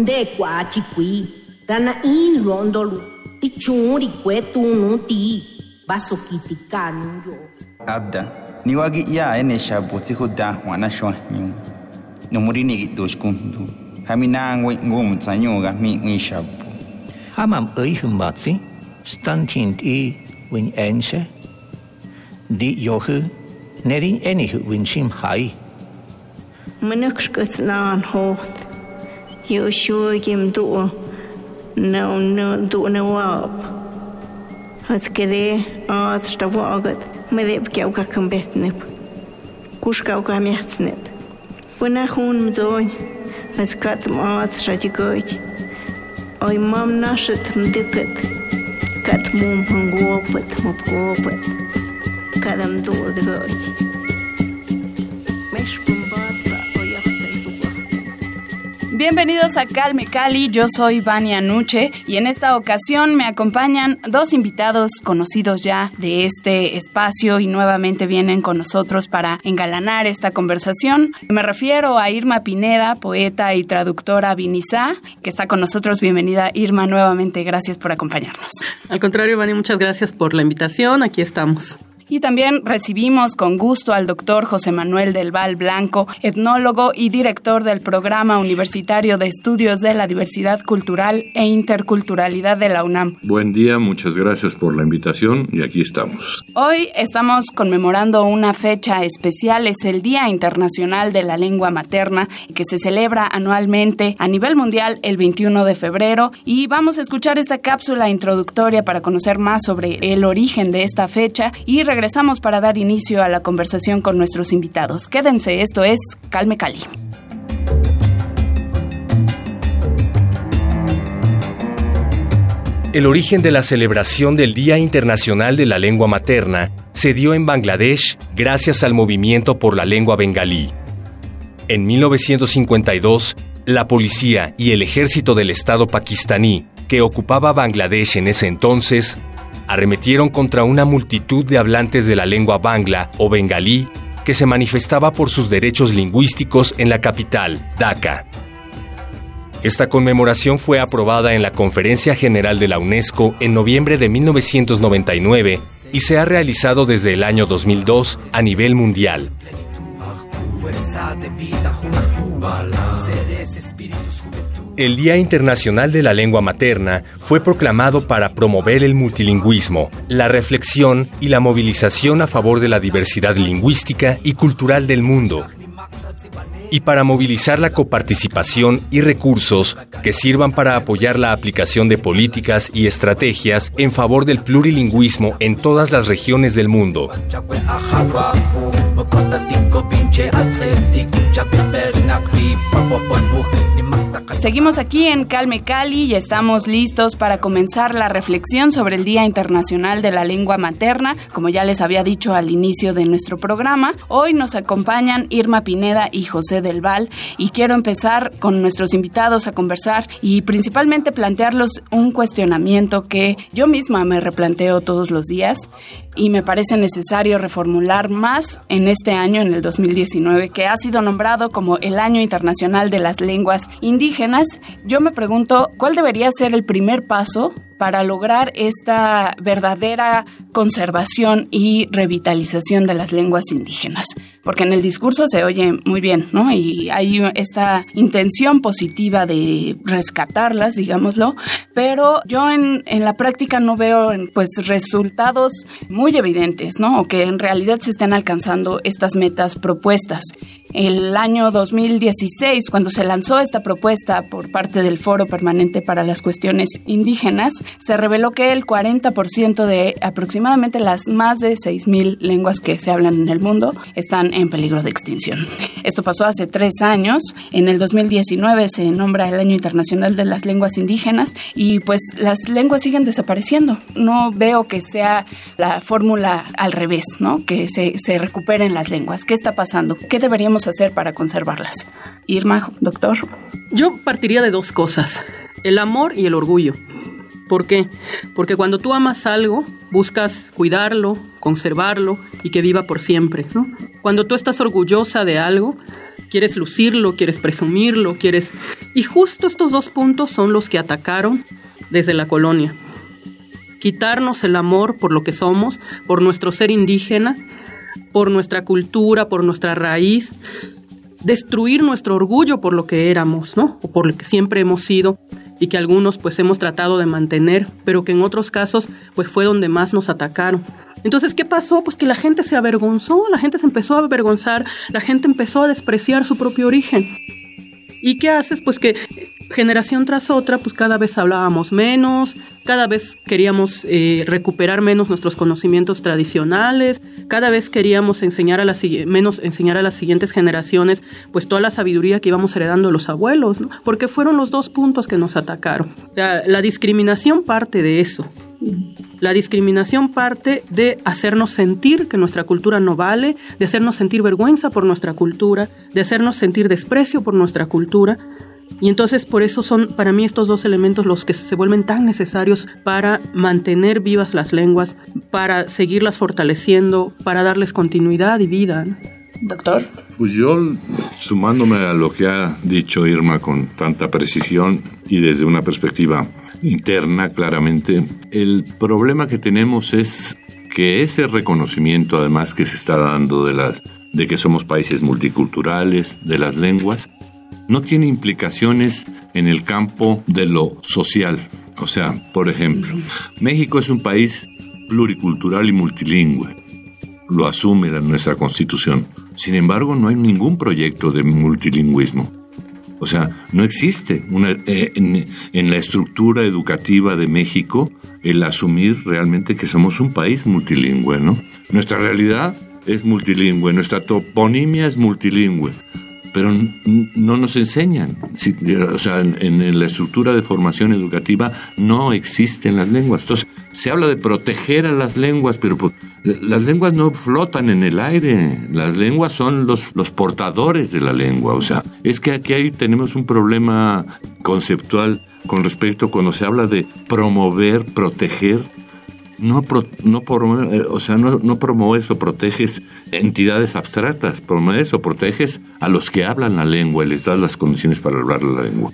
Nunde kwa chikui rana in rondolu ti churi kwetu nu ti baso kiti kanu yo Abda, ni wagi ya ene shabu ti huda wana shwa nyu. Numuri ni dos kundu. Hamina ngwe ngum tsanyo ga mi ngi shabu. Hamam ei humbatsi, stantint i win ense. Di johu, nerin enihu win shim hai. Minukskut naan hoot. Joshua jim duo no no duo na wab. Hat kere at sta wagat me de ke uka kambetne. Kushka uka mecnet. Wena hun mzoin. Mas kat mat shatigot. Ой, мам наша там дыкат, кат мум пангопат, мопкопат, кадам дуло дроть. Bienvenidos a Calme Cali, yo soy Vania Nuche y en esta ocasión me acompañan dos invitados conocidos ya de este espacio y nuevamente vienen con nosotros para engalanar esta conversación. Me refiero a Irma Pineda, poeta y traductora vinizá, que está con nosotros. Bienvenida Irma nuevamente, gracias por acompañarnos. Al contrario, Vani, muchas gracias por la invitación. Aquí estamos. Y también recibimos con gusto al doctor José Manuel del Val Blanco, etnólogo y director del Programa Universitario de Estudios de la Diversidad Cultural e Interculturalidad de la UNAM. Buen día, muchas gracias por la invitación y aquí estamos. Hoy estamos conmemorando una fecha especial, es el Día Internacional de la Lengua Materna, que se celebra anualmente a nivel mundial el 21 de febrero y vamos a escuchar esta cápsula introductoria para conocer más sobre el origen de esta fecha y regresamos para dar inicio a la conversación con nuestros invitados. Quédense, esto es Calme Cali. El origen de la celebración del Día Internacional de la Lengua Materna se dio en Bangladesh gracias al movimiento por la lengua bengalí. En 1952, la policía y el ejército del Estado pakistaní, que ocupaba Bangladesh en ese entonces, arremetieron contra una multitud de hablantes de la lengua bangla o bengalí que se manifestaba por sus derechos lingüísticos en la capital, Dhaka. Esta conmemoración fue aprobada en la Conferencia General de la UNESCO en noviembre de 1999 y se ha realizado desde el año 2002 a nivel mundial. El Día Internacional de la Lengua Materna fue proclamado para promover el multilingüismo, la reflexión y la movilización a favor de la diversidad lingüística y cultural del mundo, y para movilizar la coparticipación y recursos que sirvan para apoyar la aplicación de políticas y estrategias en favor del plurilingüismo en todas las regiones del mundo. Seguimos aquí en Calme Cali y estamos listos para comenzar la reflexión sobre el Día Internacional de la Lengua Materna. Como ya les había dicho al inicio de nuestro programa, hoy nos acompañan Irma Pineda y José del Val y quiero empezar con nuestros invitados a conversar y principalmente plantearlos un cuestionamiento que yo misma me replanteo todos los días y me parece necesario reformular más en este año, en el 2019, que ha sido nombrado como el Año Internacional de las Lenguas Indígenas. Yo me pregunto, ¿cuál debería ser el primer paso para lograr esta verdadera conservación y revitalización de las lenguas indígenas? Porque en el discurso se oye muy bien, ¿no? Y hay esta intención positiva de rescatarlas, digámoslo, pero yo en, en la práctica no veo pues resultados muy evidentes, ¿no? O que en realidad se estén alcanzando estas metas propuestas. El año 2016, cuando se lanzó esta propuesta por parte del Foro Permanente para las Cuestiones Indígenas, se reveló que el 40% de aproximadamente las más de 6.000 lenguas que se hablan en el mundo están en peligro de extinción. Esto pasó hace tres años. En el 2019 se nombra el Año Internacional de las Lenguas Indígenas y pues las lenguas siguen desapareciendo. No veo que sea la fórmula al revés, ¿no? Que se, se recuperen las lenguas. ¿Qué está pasando? ¿Qué deberíamos hacer para conservarlas? Irma, doctor. Yo partiría de dos cosas, el amor y el orgullo. ¿Por qué? Porque cuando tú amas algo, buscas cuidarlo, conservarlo y que viva por siempre. Cuando tú estás orgullosa de algo, quieres lucirlo, quieres presumirlo, quieres... Y justo estos dos puntos son los que atacaron desde la colonia. Quitarnos el amor por lo que somos, por nuestro ser indígena, por nuestra cultura, por nuestra raíz, destruir nuestro orgullo por lo que éramos, ¿no? O por lo que siempre hemos sido y que algunos pues hemos tratado de mantener, pero que en otros casos pues fue donde más nos atacaron. Entonces, ¿qué pasó? Pues que la gente se avergonzó, la gente se empezó a avergonzar, la gente empezó a despreciar su propio origen. ¿Y qué haces? Pues que generación tras otra, pues cada vez hablábamos menos, cada vez queríamos eh, recuperar menos nuestros conocimientos tradicionales, cada vez queríamos enseñar a las menos enseñar a las siguientes generaciones, pues toda la sabiduría que íbamos heredando los abuelos, ¿no? porque fueron los dos puntos que nos atacaron. La discriminación parte de eso. La discriminación parte de hacernos sentir que nuestra cultura no vale, de hacernos sentir vergüenza por nuestra cultura, de hacernos sentir desprecio por nuestra cultura, y entonces por eso son para mí estos dos elementos los que se vuelven tan necesarios para mantener vivas las lenguas, para seguirlas fortaleciendo, para darles continuidad y vida. Doctor. Pues yo, sumándome a lo que ha dicho Irma con tanta precisión y desde una perspectiva interna claramente, el problema que tenemos es que ese reconocimiento además que se está dando de las de que somos países multiculturales, de las lenguas, no tiene implicaciones en el campo de lo social. O sea, por ejemplo, México es un país pluricultural y multilingüe. Lo asume nuestra constitución. Sin embargo, no hay ningún proyecto de multilingüismo. O sea, no existe eh, en, en, la estructura educativa de México el asumir realmente que somos un país multilingüe, ¿no? Nuestra realidad es multilingüe, nuestra toponimia es multilingüe, pero no nos enseñan. o sea, en, la estructura de formación educativa no existen las lenguas. Entonces, se habla de proteger a las lenguas, pero pues, las lenguas no flotan en el aire. Las lenguas son los, los portadores de la lengua. O sea, es que aquí hay, tenemos un problema conceptual con respecto cuando se habla de promover, proteger no, no, eh, o sea, no, no, promueves o proteges entidades abstractas, promueves o proteges a los que hablan la lengua y les das las condiciones para hablar la lengua.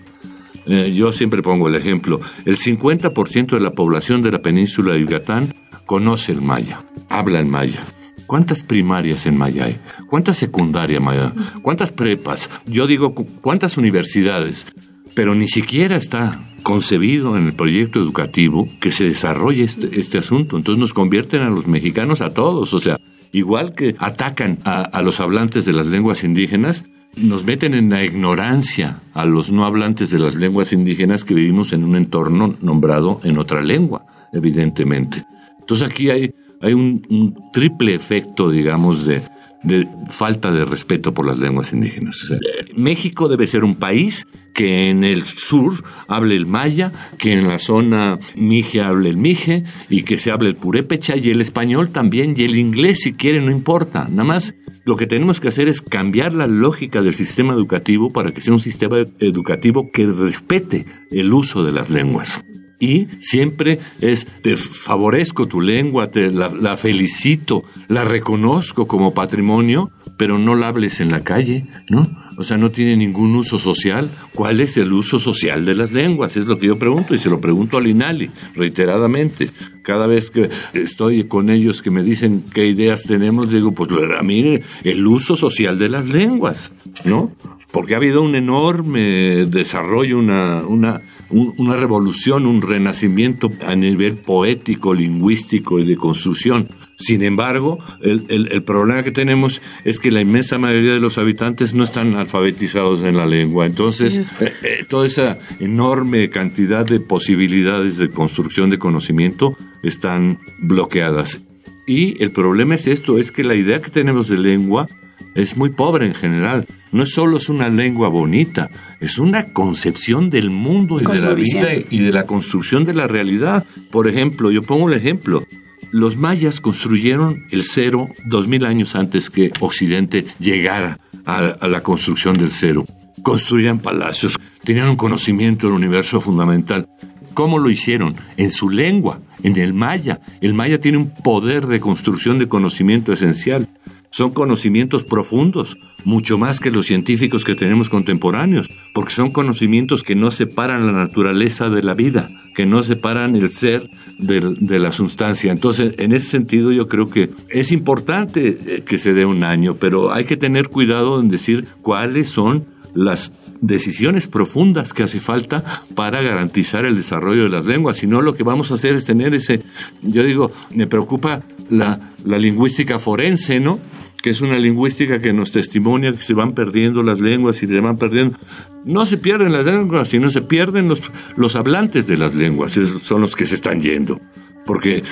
Eh, yo siempre pongo el ejemplo, el 50% de la población de la península de Yucatán conoce el maya, habla el maya. ¿Cuántas primarias en Maya hay? ¿Cuántas secundarias Maya? ¿Cuántas prepas? Yo digo, ¿cuántas universidades? Pero ni siquiera está concebido en el proyecto educativo que se desarrolle este, este, asunto. Entonces nos convierten a los mexicanos a todos, o sea, igual que atacan a, los hablantes de las lenguas indígenas, nos meten en la ignorancia a los no hablantes de las lenguas indígenas que vivimos en un entorno nombrado en otra lengua, evidentemente. Entonces aquí hay un triple efecto, digamos, de, de falta de respeto por las lenguas indígenas. México debe ser un país que en el sur hable el maya, que en la zona mije hable el mije y que se hable el purépecha y el español también y el inglés si quiere no importa. Nada más lo que tenemos que hacer es cambiar la lógica del sistema educativo para que sea un sistema educativo que respete el uso de las lenguas y siempre es te favorezco tu lengua, te la, felicito, la reconozco como patrimonio, pero no la hables en la calle, ¿no? O sea, no tiene ningún uso social. ¿Cuál es el uso social de las lenguas? Es lo que yo pregunto y se lo pregunto al INALI reiteradamente. Cada vez que estoy con ellos que me dicen qué ideas tenemos, digo, pues mire, el uso social de las lenguas, ¿no? Porque ha habido un enorme desarrollo, una, una, una revolución, un renacimiento a nivel poético, lingüístico y de construcción. Sin embargo, el, el, problema que tenemos es que la inmensa mayoría de los habitantes no están alfabetizados en la lengua. Entonces, eh, eh, toda esa enorme cantidad de posibilidades de construcción de conocimiento están bloqueadas. Y el problema es esto, es que la idea que tenemos de lengua es muy pobre en general. No es solo es una lengua bonita, es una concepción del mundo y de la vida y de la construcción de la realidad. Por ejemplo, yo pongo un ejemplo. Los mayas construyeron el cero dos mil años antes que Occidente llegara a, la construcción del cero. Construían palacios, tenían un conocimiento del universo fundamental. ¿Cómo lo hicieron? En su lengua, en el maya. El maya tiene un poder de construcción de conocimiento esencial. Son conocimientos profundos, mucho más que los científicos que tenemos contemporáneos, porque son conocimientos que no separan la naturaleza de la vida, que no separan el ser de, la sustancia. Entonces, en ese sentido, yo creo que es importante eh, que se dé un año, pero hay que tener cuidado en decir cuáles son las decisiones profundas que hace falta para garantizar el desarrollo de las lenguas. Si no, lo que vamos a hacer es tener ese, yo digo, me preocupa la, la lingüística forense, ¿no? Que es una lingüística que nos testimonia que se van perdiendo las lenguas y se van perdiendo. No se pierden las lenguas, sino se pierden los, los hablantes de las lenguas, son los que se están yendo, porque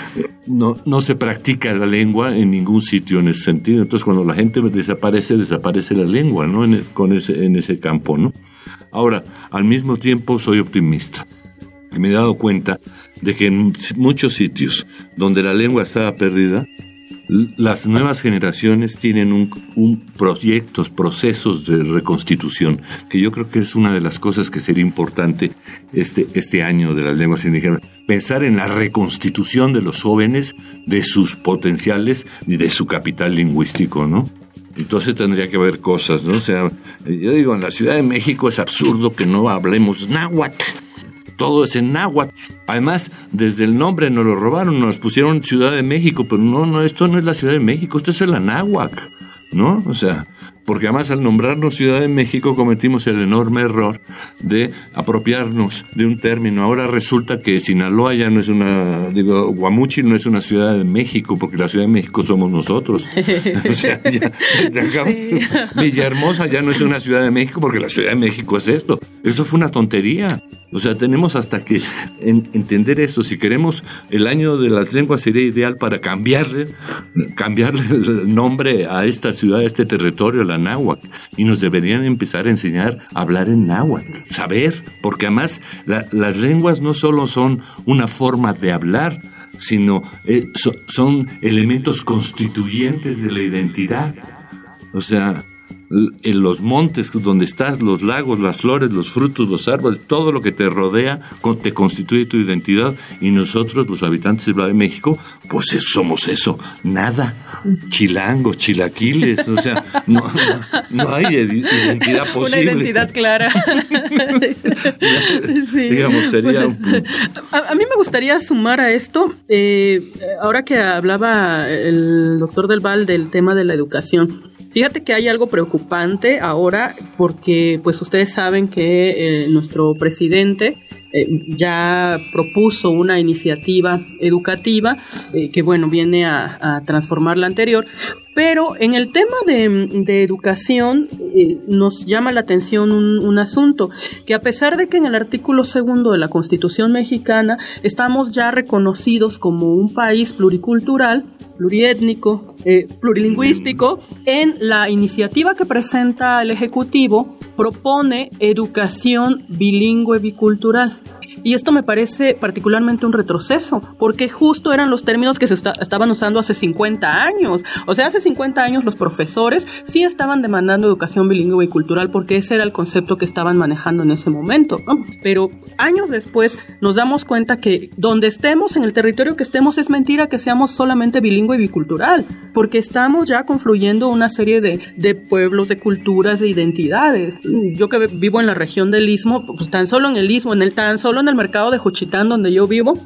no, no se practica la lengua en ningún sitio en ese sentido. Entonces, cuando la gente desaparece, desaparece la lengua, ¿no? En, con ese, en ese campo, ¿no? Ahora, al mismo tiempo, soy optimista. Y me he dado cuenta de que en muchos sitios donde la lengua estaba perdida, las nuevas generaciones tienen un, proyectos, procesos de reconstitución, que yo creo que es una de las cosas que sería importante este, este año de las lenguas indígenas. Pensar en la reconstitución de los jóvenes, de sus potenciales y de su capital lingüístico, ¿no? Entonces tendría que haber cosas, ¿no? O sea, yo digo, en la Ciudad de México es absurdo que no hablemos náhuatl todo es en náhuatl. Además, desde el nombre nos lo robaron, nos pusieron Ciudad de México, pero no, no, esto no es la Ciudad de México, esto es el náhuatl, ¿no? O sea, porque además al nombrarnos Ciudad de México cometimos el enorme error de apropiarnos de un término. Ahora resulta que Sinaloa ya no es una, digo, Guamuchi no es una Ciudad de México, porque la Ciudad de México somos nosotros. o sea, ya, Villahermosa ya no es una Ciudad de México, porque la Ciudad de México es esto. Eso fue una tontería. O sea, tenemos hasta que entender eso. Si queremos, el año de las lenguas sería ideal para cambiarle, cambiarle el nombre a esta ciudad, a este territorio, la náhuatl. Y nos deberían empezar a enseñar a hablar en náhuatl, saber, porque además las lenguas no solo son una forma de hablar, sino eh, son elementos constituyentes de la identidad. O sea, en los montes donde estás, los lagos, las flores, los frutos, los árboles, todo lo que te rodea te constituye tu identidad. Y nosotros, los habitantes de de México, pues somos eso, nada, chilangos, chilaquiles, o sea, no, hay identidad posible. Una identidad clara. Digamos, sería un A, mí me gustaría sumar a esto, eh, ahora que hablaba el doctor Del Val del tema de la educación, Fíjate que hay algo preocupante ahora porque pues ustedes saben que eh, nuestro presidente eh, ya propuso una iniciativa educativa eh, que bueno viene a, transformar la anterior pero en el tema de, educación nos llama la atención un, un, asunto, que a pesar de que en el artículo segundo de la Constitución mexicana estamos ya reconocidos como un país pluricultural, pluriétnico, eh, plurilingüístico, en la iniciativa que presenta el Ejecutivo propone educación bilingüe bicultural. Y esto me parece particularmente un retroceso, porque justo eran los términos que se estaban usando hace 50 años. O sea, hace 50 años los profesores sí estaban demandando educación bilingüe y cultural porque ese era el concepto que estaban manejando en ese momento. Pero años después nos damos cuenta que donde estemos, en el territorio que estemos, es mentira que seamos solamente bilingüe y bicultural, porque estamos ya confluyendo una serie de, de pueblos, de culturas, de identidades. Yo que vivo en la región del Istmo, pues tan solo en el Istmo, en el tan solo en el mercado de Juchitán donde yo vivo,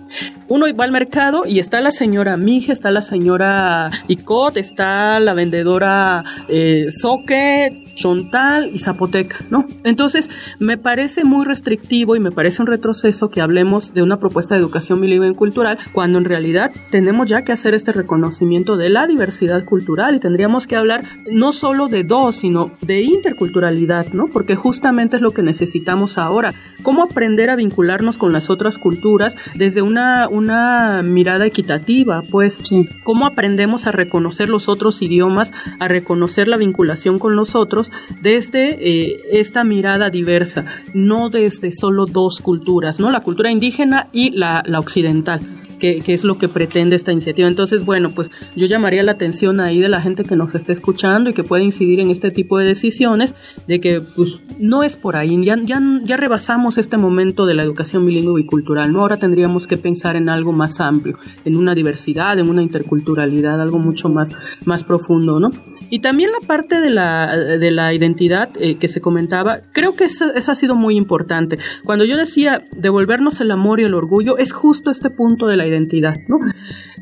uno va al mercado y está la señora Mije, está la señora Icot, está la vendedora eh, Soque, Chontal y Zapoteca, ¿no? Entonces, me parece muy restrictivo y me parece un retroceso que hablemos de una propuesta de educación bilingüe cultural cuando en realidad tenemos ya que hacer este reconocimiento de la diversidad cultural y tendríamos que hablar no solo de dos, sino de interculturalidad, ¿no? Porque justamente es lo que necesitamos ahora. ¿Cómo aprender a vincularnos con las otras culturas desde una, una mirada equitativa? Pues, ¿cómo aprendemos a reconocer los otros idiomas, a reconocer la vinculación con los otros desde eh, esta mirada diversa, no desde solo dos culturas, ¿no? La cultura indígena y la, la occidental que, es lo que pretende esta iniciativa. Entonces, bueno, pues yo llamaría la atención ahí de la gente que nos esté escuchando y que puede incidir en este tipo de decisiones, de que pues, no es por ahí, ya, ya, ya rebasamos este momento de la educación bilingüe y cultural, ¿no? Ahora tendríamos que pensar en algo más amplio, en una diversidad, en una interculturalidad, algo mucho más, más profundo, ¿no? Y también la parte de la, de la identidad eh, que se comentaba, creo que esa, esa, ha sido muy importante. Cuando yo decía devolvernos el amor y el orgullo, es justo este punto de la identidad, ¿no?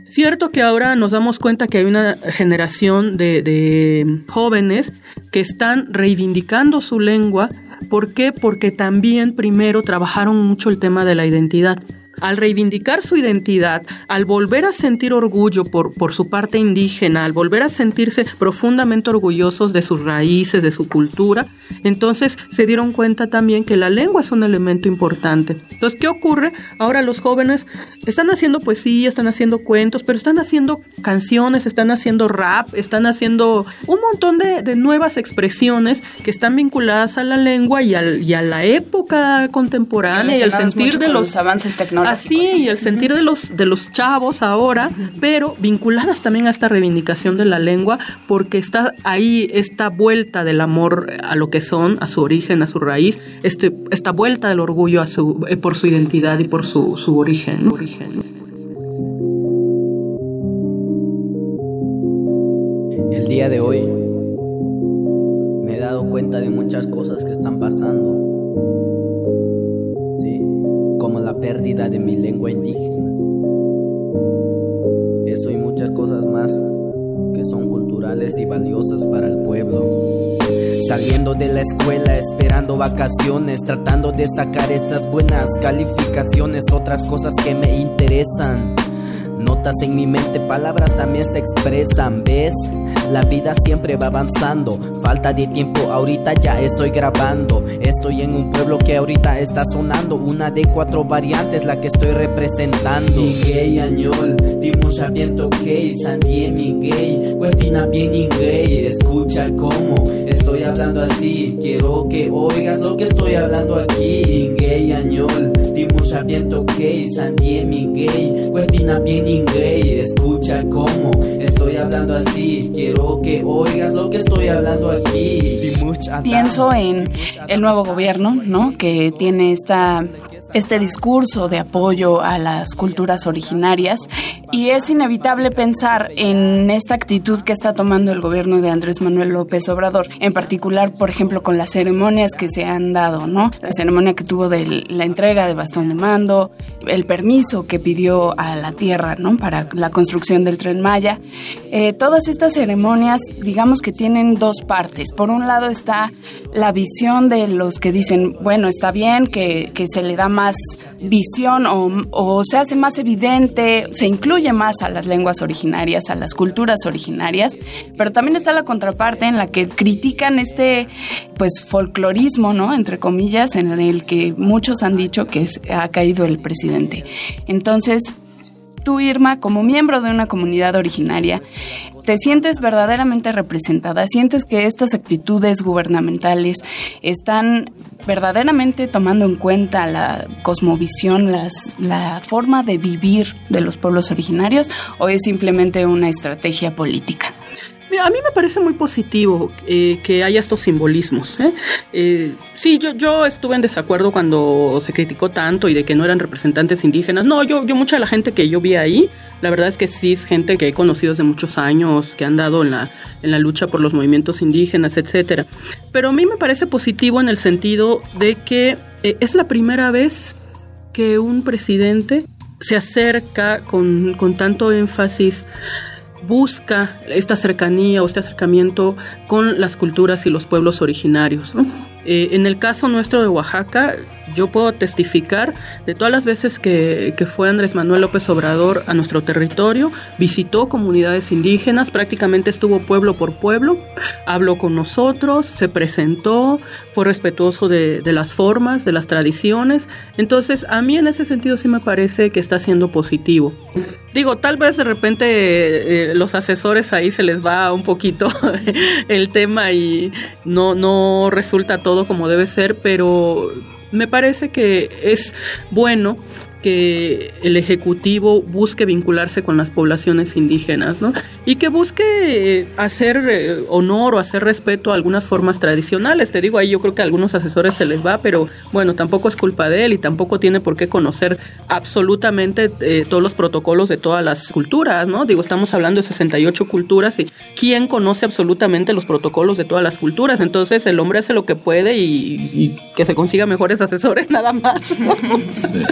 Cierto que ahora nos damos cuenta que hay una generación de, de jóvenes que están reivindicando su lengua. ¿Por qué? Porque también primero trabajaron mucho el tema de la identidad al reivindicar su identidad, al volver a sentir orgullo por, por su parte indígena, al volver a sentirse profundamente orgullosos de sus raíces, de su cultura, entonces se dieron cuenta también que la lengua es un elemento importante. Entonces, ¿qué ocurre? Ahora los jóvenes están haciendo poesía, están haciendo cuentos, pero están haciendo canciones, están haciendo rap, están haciendo un montón de, de nuevas expresiones que están vinculadas a la lengua y, al, y a la época contemporánea y al sentir de los avances tecnológicos Así, y el sentir de los, de los chavos ahora, pero vinculadas también a esta reivindicación de la lengua, porque está ahí esta vuelta del amor a lo que son, a su origen, a su raíz, este, esta vuelta del orgullo a su, eh, por su identidad y por su, su origen. origen. El día de hoy me he dado cuenta de muchas cosas que están pasando pérdida de mi lengua indígena. Eso y muchas cosas más que son culturales y valiosas para el pueblo. Saliendo de la escuela, esperando vacaciones, tratando de sacar esas buenas calificaciones, otras cosas que me interesan. Notas en mi mente, palabras también se expresan, ¿ves? La vida siempre va avanzando. Falta de tiempo, ahorita ya estoy grabando. Estoy en un pueblo que ahorita está sonando. Una de cuatro variantes, la que estoy representando. gay añol, dimos abierto gay, sandie mi gay. Cuestina bien inglés, escucha cómo estoy hablando así. Quiero que oigas lo que estoy hablando aquí. gay añol, dimos abierto gay, sandie mi Cuestina bien inglés, escucha cómo estoy hablando así. Quiero que oigas lo que estoy hablando aquí. Pienso en el nuevo gobierno, ¿no? Que tiene esta este discurso de apoyo a las culturas originarias y es inevitable pensar en esta actitud que está tomando el gobierno de Andrés Manuel López Obrador, en particular, por ejemplo, con las ceremonias que se han dado, ¿no? La ceremonia que tuvo de la entrega de bastón de mando, el permiso que pidió a la tierra, ¿no? Para la construcción del tren Maya. Eh, todas estas ceremonias, digamos que tienen dos partes. Por un lado está la visión de los que dicen, bueno, está bien que, que se le da más visión o, o se hace más evidente, se incluye más a las lenguas originarias, a las culturas originarias, pero también está la contraparte en la que critican este pues folclorismo, ¿no? Entre comillas, en el que muchos han dicho que ha caído el presidente. Entonces, tú, Irma, como miembro de una comunidad originaria, te sientes verdaderamente representada, sientes que estas actitudes gubernamentales están verdaderamente tomando en cuenta la cosmovisión, la forma de vivir de los pueblos originarios o es simplemente una estrategia política? A mí me parece muy positivo eh, que haya estos simbolismos. ¿eh? ¿eh? sí, yo, yo estuve en desacuerdo cuando se criticó tanto y de que no eran representantes indígenas. No, yo, yo mucha de la gente que yo vi ahí, la verdad es que sí es gente que he conocido desde muchos años, que han dado en la, en la lucha por los movimientos indígenas, etcétera. Pero a mí me parece positivo en el sentido de que es la primera vez que un presidente se acerca con, con tanto énfasis busca esta cercanía o este acercamiento con las culturas y los pueblos originarios. Eh, en el caso nuestro de Oaxaca, yo puedo testificar de todas las veces que, que, fue Andrés Manuel López Obrador a nuestro territorio, visitó comunidades indígenas, prácticamente estuvo pueblo por pueblo, habló con nosotros, se presentó, fue respetuoso de, de las formas, de las tradiciones. Entonces, a mí en ese sentido sí me parece que está siendo positivo. Digo, tal vez de repente eh, los asesores ahí se les va un poquito el tema y no, no resulta todo como debe ser, pero me parece que es bueno que el Ejecutivo busque vincularse con las poblaciones indígenas, ¿no? Y que busque eh, hacer eh, honor o hacer respeto a algunas formas tradicionales. Te digo, ahí yo creo que a algunos asesores se les va, pero bueno, tampoco es culpa de él y tampoco tiene por qué conocer absolutamente eh, todos los protocolos de todas las culturas, ¿no? Digo, estamos hablando de 68 culturas y ¿quién conoce absolutamente los protocolos de todas las culturas? Entonces el hombre hace lo que puede y, que se consiga mejores asesores nada más.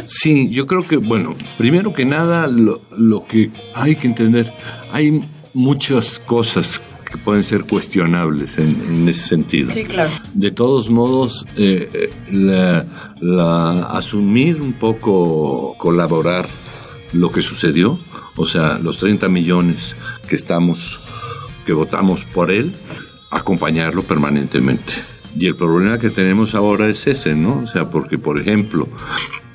Sí, yo creo que, bueno, primero que nada, lo, que hay que entender, hay muchas cosas que pueden ser cuestionables en, ese sentido. Sí, claro. De todos modos, eh, eh, la, asumir un poco, colaborar lo que sucedió, o sea, los 30 millones que estamos, que votamos por él, acompañarlo permanentemente. Y el problema que tenemos ahora es ese, ¿no? O sea, porque, por ejemplo,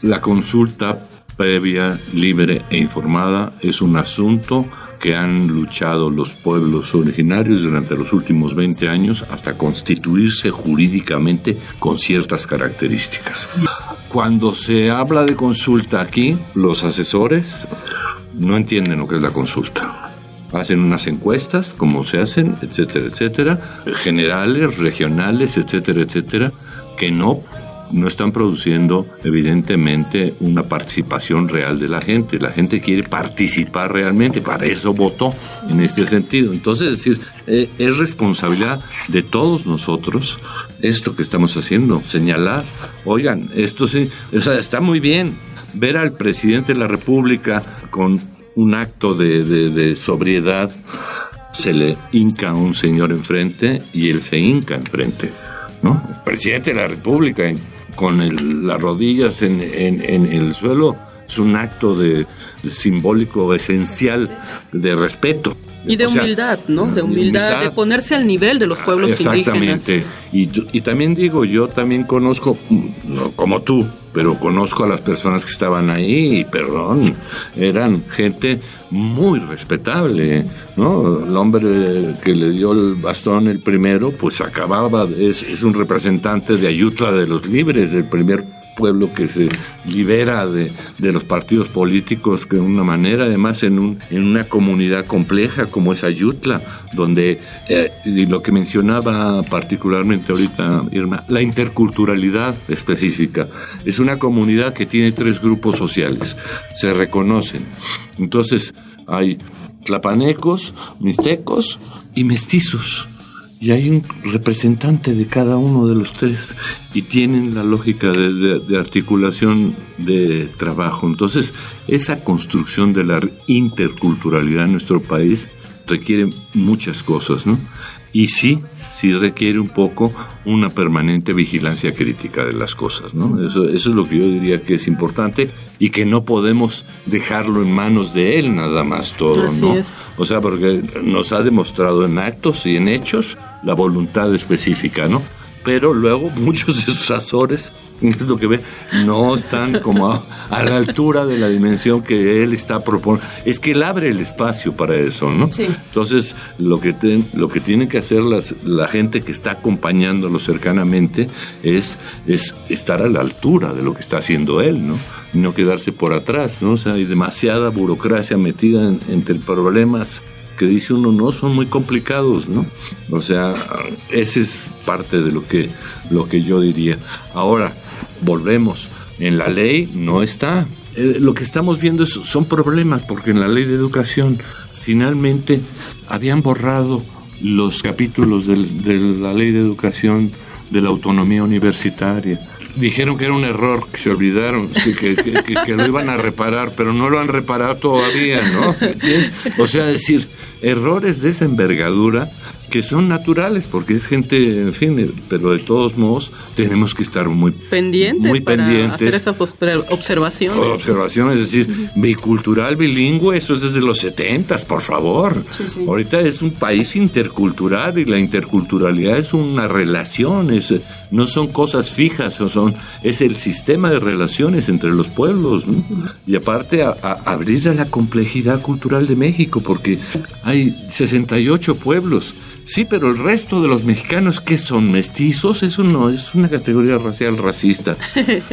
la consulta previa, libre e informada es un asunto que han luchado los pueblos originarios durante los últimos 20 años hasta constituirse jurídicamente con ciertas características. Cuando se habla de consulta aquí, los asesores no entienden lo que es la consulta. Hacen unas encuestas, como se hacen, etcétera, etcétera, generales, regionales, etcétera, etcétera, que no no están produciendo evidentemente una participación real de la gente. La gente quiere participar realmente, para eso votó en este sentido. Entonces, es decir, eh, es responsabilidad de todos nosotros esto que estamos haciendo, señalar, oigan, esto sí, está muy bien ver al presidente de la República con un acto de, sobriedad, se le hinca a un señor enfrente y él se hinca enfrente. ¿no? Presidente de la República con las rodillas en, el suelo es un acto de, simbólico esencial de respeto. Y de humildad, ¿no? De humildad, de ponerse al nivel de los pueblos exactamente. indígenas. Y, y también digo, yo también conozco, no como tú, pero conozco a las personas que estaban ahí y perdón, eran gente muy respetable, ¿no? El hombre que le dio el bastón el primero, pues acababa, es, es un representante de Ayutla de los Libres, del primer pueblo que se libera de, los partidos políticos de una manera, además en, un, en una comunidad compleja como es Ayutla, donde, eh, lo que mencionaba particularmente ahorita Irma, la interculturalidad específica. Es una comunidad que tiene tres grupos sociales, se reconocen. Entonces hay tlapanecos, mixtecos y mestizos y hay un representante de cada uno de los tres y tienen la lógica de, articulación de trabajo. Entonces, esa construcción de la interculturalidad en nuestro país requiere muchas cosas, ¿no? Y sí, sí requiere un poco una permanente vigilancia crítica de las cosas, ¿no? Eso, eso es lo que yo diría que es importante y que no podemos dejarlo en manos de él nada más todo, ¿no? O sea, porque nos ha demostrado en actos y en hechos la voluntad específica, ¿no? Pero luego muchos de sus azores, es lo que ve, no están como a, la altura de la dimensión que él está proponiendo. Es que él abre el espacio para eso, ¿no? Sí. Entonces, lo que, lo que tiene que hacer las, la gente que está acompañándolo cercanamente es, es estar a la altura de lo que está haciendo él, ¿no? no quedarse por atrás, ¿no? O sea, hay demasiada burocracia metida entre problemas que dice uno no son muy complicados, ¿no? O sea, ese es parte de lo que, lo que yo diría. Ahora, volvemos, en la ley no está. Eh, lo que estamos viendo son problemas, porque en la ley de educación finalmente habían borrado los capítulos de la ley de educación de la autonomía universitaria dijeron que era un error, que se olvidaron, que, que, lo iban a reparar, pero no lo han reparado todavía, ¿no? O sea, decir, errores de esa envergadura que son naturales, porque es gente, en fin, pero de todos modos tenemos que estar muy pendientes, muy para pendientes. hacer esa observación. Observación, es decir, bicultural, bilingüe, eso es desde los setentas, por favor. Ahorita es un país intercultural y la interculturalidad es una relación, es, no son cosas fijas, son, es el sistema de relaciones entre los pueblos. Y aparte, a, abrir a la complejidad cultural de México, porque hay 68 pueblos Sí, pero el resto de los mexicanos que son mestizos, eso no es una categoría racial racista.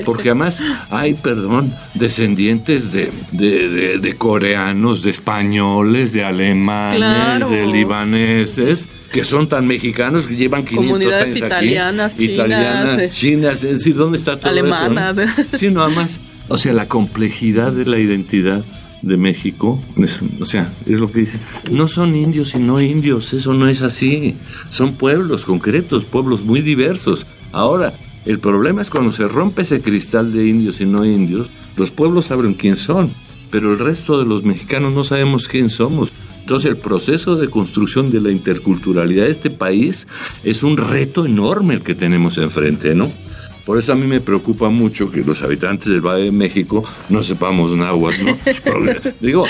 Porque además hay, perdón, descendientes de, de, coreanos, de españoles, de alemanes, de libaneses que son tan mexicanos que llevan 500 años italianas, aquí. italianas, eh. chinas, es decir, ¿dónde está todo Alemanas. eso? Sí, nada más. O sea, la complejidad de la identidad de México, o sea, es lo que dice, no son indios y no indios, eso no es así, son pueblos concretos, pueblos muy diversos. Ahora, el problema es cuando se rompe ese cristal de indios y no indios, los pueblos saben quién son, pero el resto de los mexicanos no sabemos quién somos. Entonces el proceso de construcción de la interculturalidad de este país es un reto enorme el que tenemos enfrente, ¿no? Por eso a mí me preocupa mucho que los habitantes del Valle de México no sepamos náhuatl, ¿no? digo,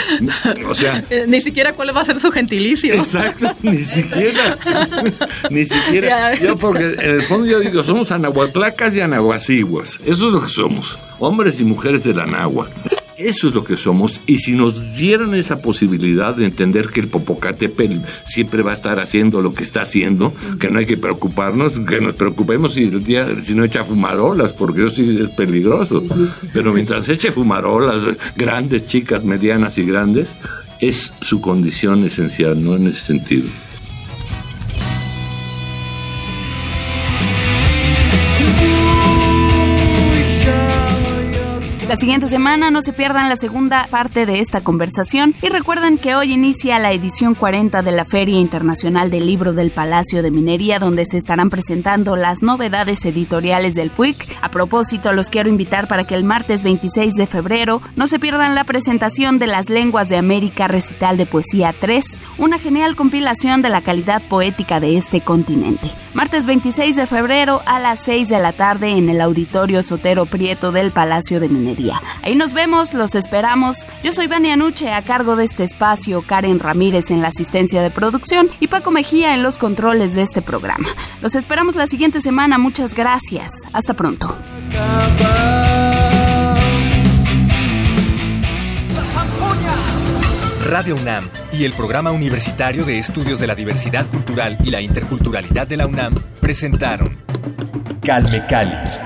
o sea... Eh, ni siquiera cuál va a ser su gentilicio. Exacto, ni siquiera. ni siquiera. Yo porque en el fondo yo digo, somos anahuatlacas y anahuaciguas. Eso es lo que somos. Hombres y mujeres de la náhuatl. Eso es lo que somos. Y si nos dieran esa posibilidad de entender que el Popocatépetl siempre va a estar haciendo lo que está haciendo, que no hay que preocuparnos, que nos preocupemos si el día, si no echa fumarolas, porque eso sí es peligroso. Pero mientras eche fumarolas, grandes, chicas, medianas y grandes, es su condición esencial, ¿no? En ese sentido. La siguiente semana no se pierdan la segunda parte de esta conversación y recuerden que hoy inicia la edición 40 de la Feria Internacional del Libro del Palacio de Minería donde se estarán presentando las novedades editoriales del PUIC. A propósito, los quiero invitar para que el martes 26 de febrero no se pierdan la presentación de Las Lenguas de América Recital de Poesía 3, una genial compilación de la calidad poética de este continente. Martes 26 de febrero a las 6 de la tarde en el Auditorio Sotero Prieto del Palacio de Minería. Ahí nos vemos, los esperamos. Yo soy Vania Nuche a cargo de este espacio, Karen Ramírez en la asistencia de producción y Paco Mejía en los controles de este programa. Los esperamos la siguiente semana, muchas gracias. Hasta pronto. Radio UNAM y el Programa Universitario de Estudios de la Diversidad Cultural y la Interculturalidad de la UNAM presentaron Calme Cali